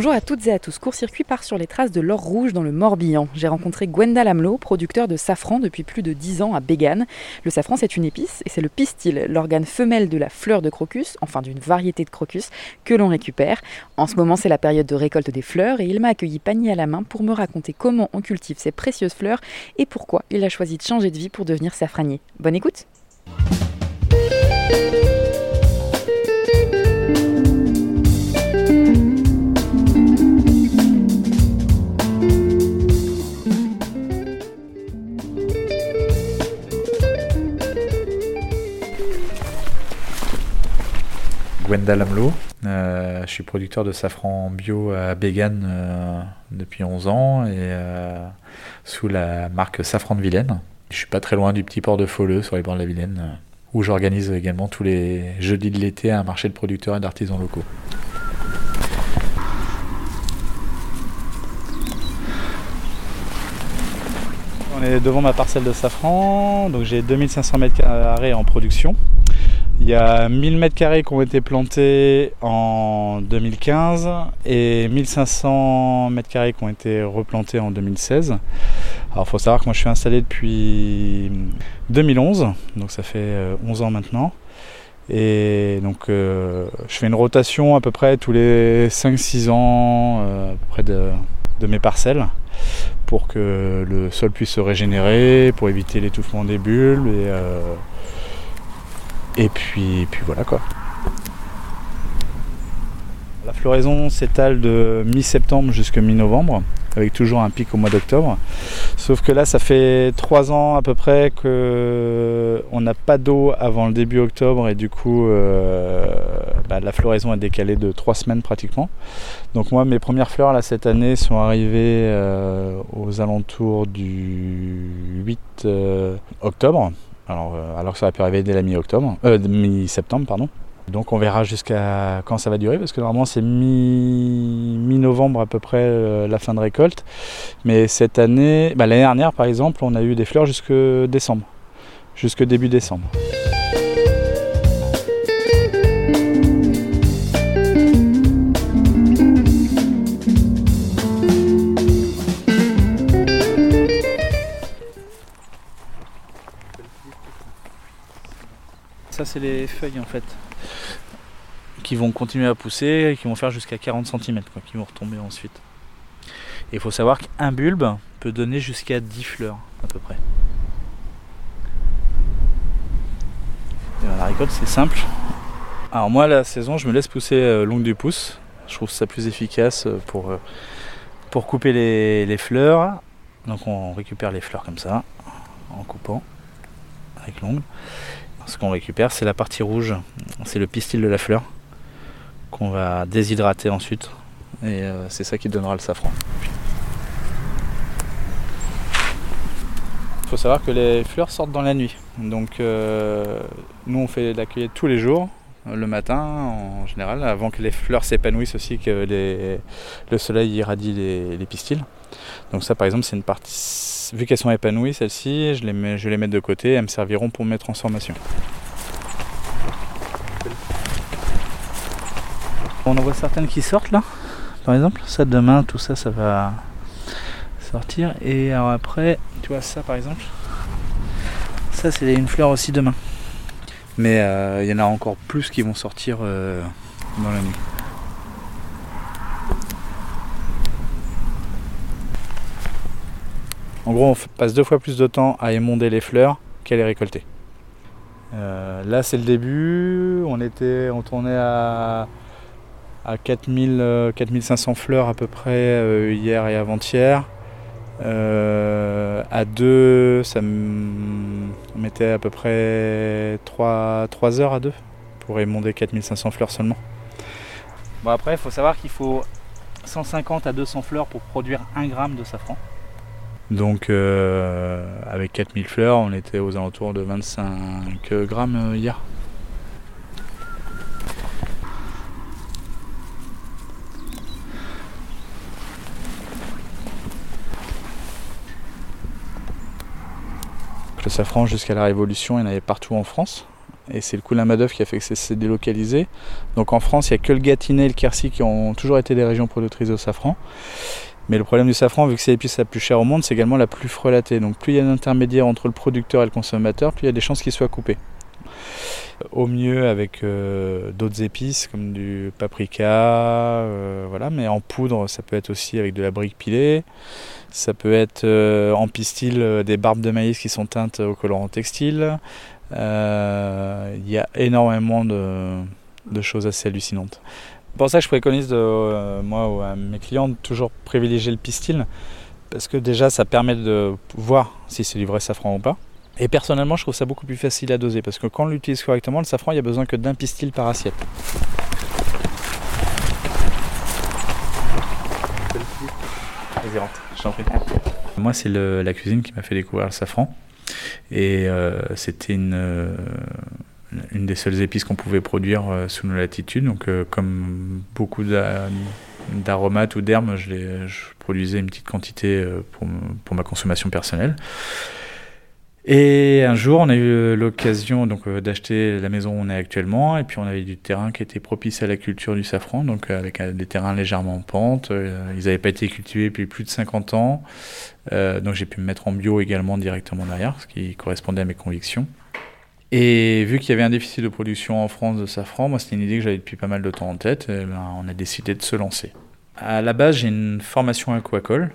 Bonjour à toutes et à tous. Court-circuit part sur les traces de l'or rouge dans le Morbihan. J'ai rencontré Gwenda Lamelot, producteur de safran depuis plus de 10 ans à Bégane. Le safran, c'est une épice et c'est le pistil, l'organe femelle de la fleur de crocus, enfin d'une variété de crocus, que l'on récupère. En ce moment, c'est la période de récolte des fleurs et il m'a accueilli panier à la main pour me raconter comment on cultive ces précieuses fleurs et pourquoi il a choisi de changer de vie pour devenir safranier. Bonne écoute! Euh, je suis producteur de safran bio à Bégane euh, depuis 11 ans et euh, sous la marque Safran de Vilaine. Je suis pas très loin du petit port de Folleux sur les bords de la Vilaine où j'organise également tous les jeudis de l'été un marché de producteurs et d'artisans locaux. On est devant ma parcelle de safran, donc j'ai 2500 m2 en production. Il y a 1000 mètres carrés qui ont été plantés en 2015 et 1500 mètres carrés qui ont été replantés en 2016. Alors il faut savoir que moi je suis installé depuis 2011, donc ça fait 11 euh, ans maintenant. Et donc euh, je fais une rotation à peu près tous les 5-6 ans euh, à peu près de, mes parcelles pour que le sol puisse se régénérer, pour éviter l'étouffement des bulbes et et puis, puis voilà quoi. La floraison s'étale de mi-septembre jusqu'à mi-novembre, avec toujours un pic au mois d'octobre. Sauf que là, ça fait trois ans à peu près qu'on n'a pas d'eau avant le début octobre et du coup, euh, bah, la floraison est décalée de trois semaines pratiquement. Donc moi, mes premières fleurs là cette année sont arrivées euh, aux alentours du 8 euh, octobre. Euh, alors, que ça aurait pu arriver dès la mi-octobre, euh, mi-septembre, pardon. Donc on verra jusqu'à quand ça va durer, parce que normalement c'est mi-novembre à peu près euh, la fin de récolte. Mais cette année, bah, l'année dernière par exemple, on a eu des fleurs jusque décembre, jusque début décembre. Ça, c'est les feuilles en fait qui vont continuer à pousser et qui vont faire jusqu'à 40 cm, quoi, qui vont retomber ensuite. Et il faut savoir qu'un bulbe peut donner jusqu'à 10 fleurs à peu près. la récolte c'est simple. Alors moi la saison je me laisse pousser euh, longue du pouce. Je trouve ça plus efficace euh, pour, euh, pour couper les, les fleurs. Donc on récupère les fleurs comme ça en coupant avec l'ongle. Ce qu'on récupère, c'est la partie rouge, c'est le pistil de la fleur qu'on va déshydrater ensuite. Et euh, c'est ça qui donnera le safran. Il faut savoir que les fleurs sortent dans la nuit. Donc euh, nous on fait la cueillette tous les jours, le matin en général, avant que les fleurs s'épanouissent aussi, que le soleil irradie les, pistils. Donc ça par exemple c'est une partie vu qu'elles sont épanouies, celles-ci, je, les je vais les mettre de côté, elles me serviront pour mes transformations. On en voit certaines qui sortent là, par exemple, ça demain, tout ça, ça va sortir. Et alors après, tu vois ça par exemple, ça c'est une fleur aussi demain. Mais euh, il y en a encore plus qui vont sortir euh, dans la nuit. En gros, on passe deux fois plus de temps à émonder les fleurs qu'à les récolter. Euh, là, c'est le début. On était, on tournait à, à 4000, 4500 euh, fleurs à peu près euh, hier et avant-hier. À deux, ça mettait à peu près 3, 3 heures à deux pour émonder 4500 fleurs seulement. Bon après, il faut savoir qu'il faut 150 à 200 fleurs pour produire 1 gramme de safran. Donc euh, avec 4000 fleurs, on était aux alentours de 25 grammes euh, hier. Le safran jusqu'à la Révolution, il y en avait partout en France. et c'est le coût de la main qui a fait que ça s'est délocalisé. Donc en France, il n'y a que le Gâtinais et le Quercy qui ont toujours été des régions productrices de safran. Mais le problème du safran, vu que c'est l'épice la plus chère au monde, c'est également la plus frelatée. Donc plus il y a d'intermédiaires entre le producteur et le consommateur, plus il y a des chances qu'il soit coupé. Au mieux avec euh, d'autres épices comme du paprika, euh, voilà, mais en poudre, ça peut être aussi avec de la brique pilée. Ça peut être euh, en pistil des barbes de maïs qui sont teintes au colorant textile. Il y a énormément de, choses assez hallucinantes. Pour ça, je préconise moi à mes clients de toujours privilégier le pistil parce que déjà, ça permet de voir si c'est du vrai safran ou pas. Et personnellement, je trouve ça beaucoup plus facile à doser parce que quand on l'utilise correctement, le safran, il n'y a besoin que d'un pistil par assiette. Vas-y, rentre, je t'en prie. Moi, c'est la cuisine qui m'a fait découvrir le safran. Et euh, c'était une, euh, une des seules épices qu'on pouvait produire euh, sous nos latitudes. Donc, comme beaucoup d'aromates ou d'herbes, je, je, produisais une petite quantité pour, pour ma consommation personnelle. Et un jour, on a eu l'occasion donc euh, d'acheter la maison où on est actuellement, et puis on avait du terrain qui était propice à la culture du safran, donc euh, avec euh, des terrains légèrement en pente. Ils n'avaient pas été cultivés depuis plus de 50 ans, donc j'ai pu me mettre en bio également directement derrière, ce qui correspondait à mes convictions. Et vu qu'il y avait un déficit de production en France de safran, moi c'était une idée que j'avais depuis pas mal de temps en tête, et ben, on a décidé de se lancer. À la base, j'ai une formation aquacole.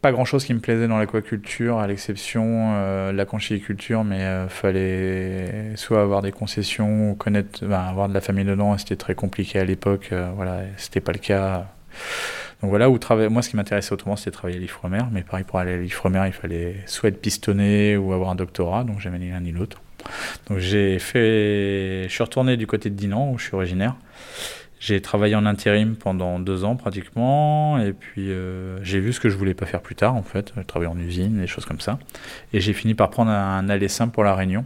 Pas grand chose qui me plaisait dans l'aquaculture, à l'exception euh, de la conchyliculture, mais euh, fallait soit avoir des concessions ou connaître, ben, avoir de la famille dedans, c'était très compliqué à l'époque. Euh, voilà, c'était pas le cas. Donc voilà, où moi ce qui m'intéressait autrement c'était travailler à l'Ifremer, mais pareil pour aller à l'Ifremer il fallait soit être pistonné ou avoir un doctorat, donc jamais ni l'un ni l'autre. Donc j'ai fait, je suis retourné du côté de Dinan où je suis originaire. J'ai travaillé en intérim pendant deux ans pratiquement, et puis euh, j'ai vu ce que je voulais pas faire plus tard en fait, travailler en usine, des choses comme ça. Et j'ai fini par prendre un, aller simple pour la Réunion.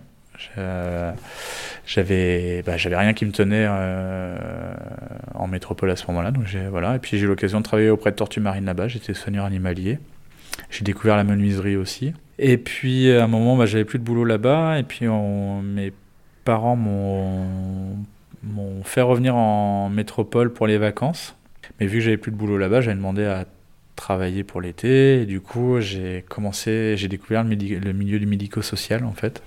J'avais, bah, rien qui me tenait euh, en métropole à ce moment-là, donc voilà. Et puis j'ai eu l'occasion de travailler auprès de Tortue Marine là-bas. J'étais soigneur animalier. J'ai découvert la menuiserie aussi. Et puis à un moment, bah, j'avais plus de boulot là-bas, et puis mes parents m'ont m'ont fait revenir en métropole pour les vacances. Mais vu que j'avais plus de boulot là-bas, j'avais demandé à travailler pour l'été. Du coup, j'ai commencé, j'ai découvert le, le, milieu du médico-social en fait.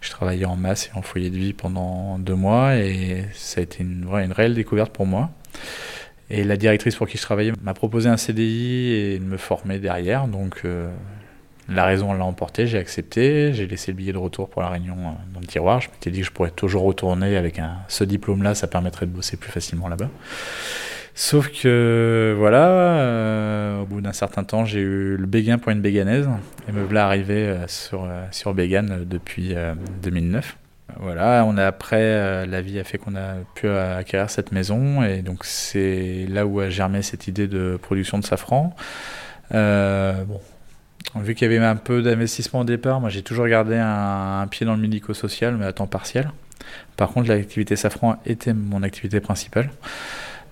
Je travaillais en masse et en foyer de vie pendant deux mois et ça a été une, une réelle découverte pour moi. Et la directrice pour qui je travaillais m'a proposé un CDI et de me former derrière. Donc, euh, la raison l'a emporté, j'ai accepté, j'ai laissé le billet de retour pour la réunion euh, dans le tiroir. Je m'étais dit que je pourrais toujours retourner avec ce diplôme-là, ça permettrait de bosser plus facilement là-bas. Sauf que voilà, euh, au bout d'un certain temps, j'ai eu le béguin pour une béganaise et me voilà arrivé euh, sur, sur Bégane depuis 2009. Voilà, on a après, la vie a fait qu'on a pu acquérir cette maison et donc c'est là où a germé cette idée de production de safran. bon, Vu qu'il y avait un peu d'investissement au départ, moi j'ai toujours gardé un, pied dans le médico-social, mais à temps partiel. Par contre, l'activité Safran était mon activité principale.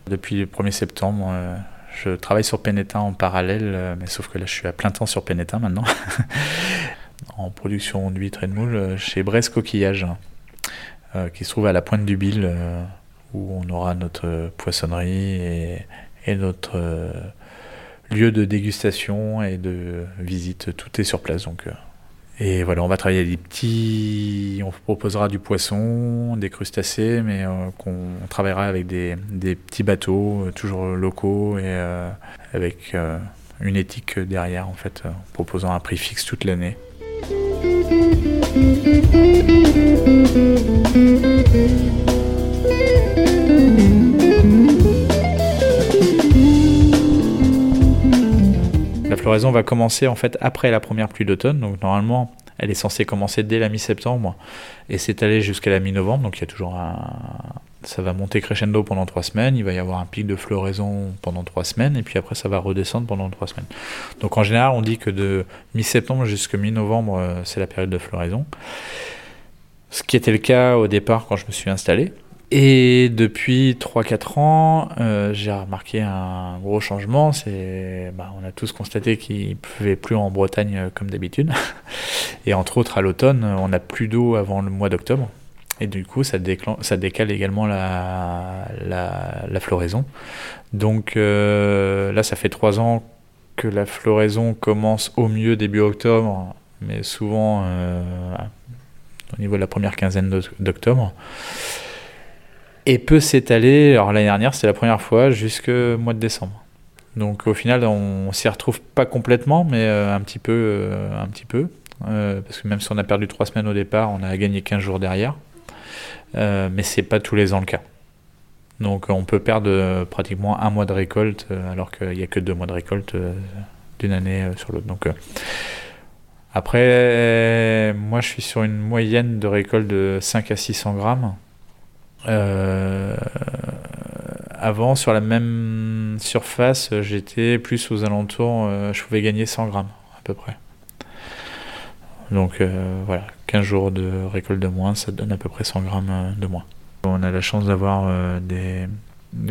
Depuis le 1er septembre, euh, je travaille sur Pénétin en parallèle, euh, mais sauf que là je suis à plein temps sur Pénétin maintenant, en production d'huîtres et de moules euh, chez Bresse Coquillage, qui se trouve à la pointe du Bill, où on aura notre poissonnerie et notre lieu de dégustation et de visite, tout est sur place. Donc, euh. et voilà, on va travailler des petits. On proposera du poisson, des crustacés, mais euh, qu'on travaillera avec des, des petits bateaux, euh, toujours locaux et avec une éthique derrière, en fait, proposant un prix fixe toute l'année. Floraison va commencer en fait après la première pluie d'automne, donc normalement elle est censée commencer dès la mi-septembre. Et s'étaler jusqu'à la mi-novembre, donc il y a toujours ça va monter crescendo pendant trois semaines, il va y avoir un pic de floraison pendant trois semaines. Et puis après ça va redescendre pendant trois semaines. Donc en général on dit que de mi-septembre jusqu'à mi-novembre euh, c'est la période de floraison, ce qui était le cas au départ quand je me suis installé. Et depuis 3-4 ans, euh, j'ai remarqué un gros changement. C'est, bah, on a tous constaté qu'il pleuvait plus en Bretagne euh, comme d'habitude. Et entre autres, à l'automne, on n'a plus d'eau avant le mois d'octobre. Et du coup, ça, ça décale également la, la, floraison. Donc euh, là, ça fait 3 ans que la floraison commence au mieux début octobre, mais souvent au niveau de la première quinzaine d'octobre et peut s'étaler, alors l'année dernière c'était la première fois, jusqu'au mois de décembre. Donc au final on s'y retrouve pas complètement, mais euh, un petit peu. Euh, un petit peu euh, parce que même si on a perdu 3 semaines au départ, on a gagné 15 jours derrière. mais c'est pas tous les ans le cas. Donc on peut perdre pratiquement un mois de récolte alors qu'il n'y a que deux mois de récolte d'une année sur l'autre. Donc après, moi je suis sur une moyenne de récolte de 5 à 600 grammes. Euh, avant, sur la même surface, j'étais plus aux alentours, euh, je pouvais gagner 100 grammes à peu près. Donc euh, voilà, 15 jours de récolte de moins, ça donne à peu près 100 grammes de moins. On a la chance d'avoir des,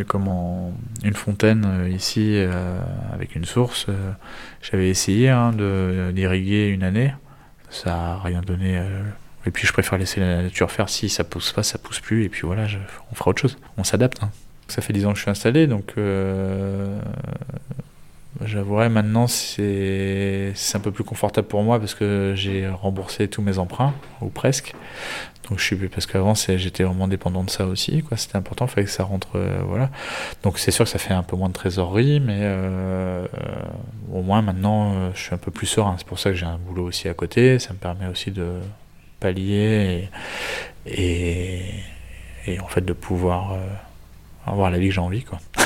comment, une fontaine ici avec une source. J'avais essayé hein, d'irriguer une année, ça n'a rien donné et puis je préfère laisser la nature faire. Si ça pousse pas, ça pousse plus. Et puis voilà, on fera autre chose. On s'adapte. Hein. Ça fait 10 ans que je suis installé, donc euh, j'avouerai maintenant c'est un peu plus confortable pour moi parce que j'ai remboursé tous mes emprunts, ou presque. Donc je suis parce qu'avant j'étais vraiment dépendant de ça aussi. C'était important, il fallait que ça rentre. Euh, voilà. Donc c'est sûr que ça fait un peu moins de trésorerie, mais euh, au moins maintenant je suis un peu plus serein. C'est pour ça que j'ai un boulot aussi à côté. Ça me permet aussi de palier et, en fait de pouvoir euh, avoir la vie que j'ai envie quoi.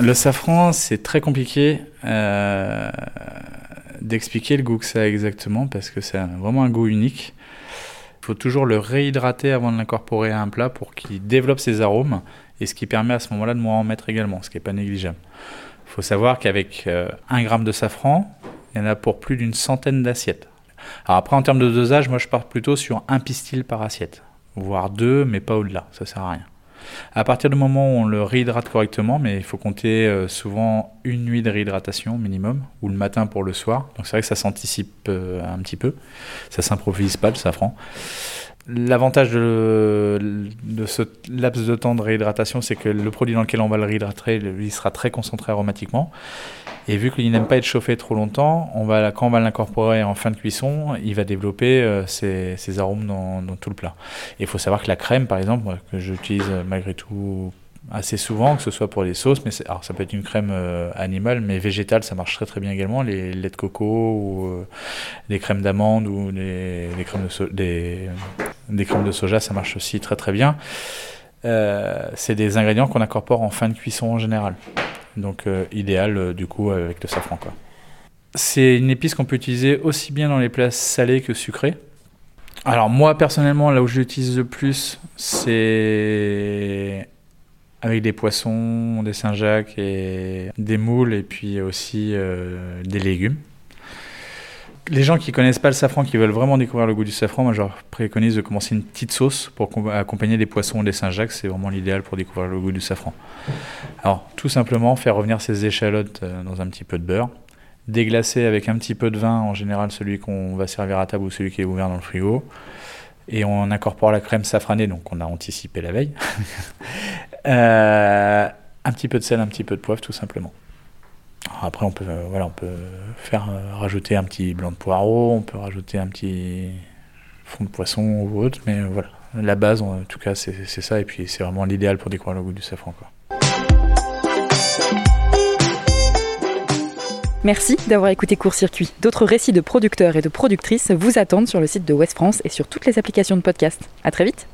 Le safran, c'est très compliqué. Euh, d'expliquer le goût que ça a exactement parce que c'est vraiment un goût unique. Il faut toujours le réhydrater avant de l'incorporer à un plat pour qu'il développe ses arômes et ce qui permet à ce moment-là de moins en mettre également, ce qui n'est pas négligeable. Il faut savoir qu'avec 1 euh, gramme de safran, il y en a pour plus d'une centaine d'assiettes. Alors après, en termes de dosage, moi je pars plutôt sur un pistil par assiette, voire deux, mais pas au-delà, ça sert à rien. À partir du moment où on le réhydrate correctement, mais il faut compter euh, souvent une nuit de réhydratation minimum, ou le matin pour le soir. Donc c'est vrai que ça s'anticipe euh, un petit peu. Ça s'improvise pas le safran. L'avantage de, ce laps de temps de réhydratation, c'est que le produit dans lequel on va le réhydrater, il sera très concentré aromatiquement. Et vu qu'il n'aime pas être chauffé trop longtemps, on va, quand on va l'incorporer en fin de cuisson, il va développer euh, ses, arômes dans, tout le plat. il faut savoir que la crème, par exemple, que j'utilise malgré tout assez souvent, que ce soit pour les sauces, mais alors ça peut être une crème euh, animale, mais végétale, ça marche très très bien également, les laits de coco ou euh, des crèmes d'amande ou des, crèmes de des, crèmes de soja, ça marche aussi très très bien. Euh, c'est des ingrédients qu'on incorpore en fin de cuisson en général, donc idéal du coup avec le safran. C'est une épice qu'on peut utiliser aussi bien dans les plats salés que sucrés. Alors moi personnellement, là où je l'utilise le plus, c'est avec des poissons, des Saint-Jacques et des moules et puis aussi euh, des légumes. Les gens qui connaissent pas le safran, qui veulent vraiment découvrir le goût du safran, moi je leur préconise de commencer une petite sauce pour accompagner des poissons ou des Saint-Jacques, c'est vraiment l'idéal pour découvrir le goût du safran. Alors tout simplement faire revenir ces échalotes euh, dans un petit peu de beurre, déglacer avec un petit peu de vin, en général celui qu'on va servir à table ou celui qui est ouvert dans le frigo, et on incorpore la crème safranée, donc on a anticipé la veille. Euh, un petit peu de sel, un petit peu de poivre, tout simplement. après, on peut, euh, voilà, on peut faire euh, rajouter un petit blanc de poireau, on peut rajouter un petit fond de poisson ou autre, mais voilà, la base, en tout cas, c'est ça, et puis c'est vraiment l'idéal pour découvrir le goût du safran. Quoi. Merci d'avoir écouté Court Circuit. D'autres récits de producteurs et de productrices vous attendent sur le site de West France et sur toutes les applications de podcast. À très vite.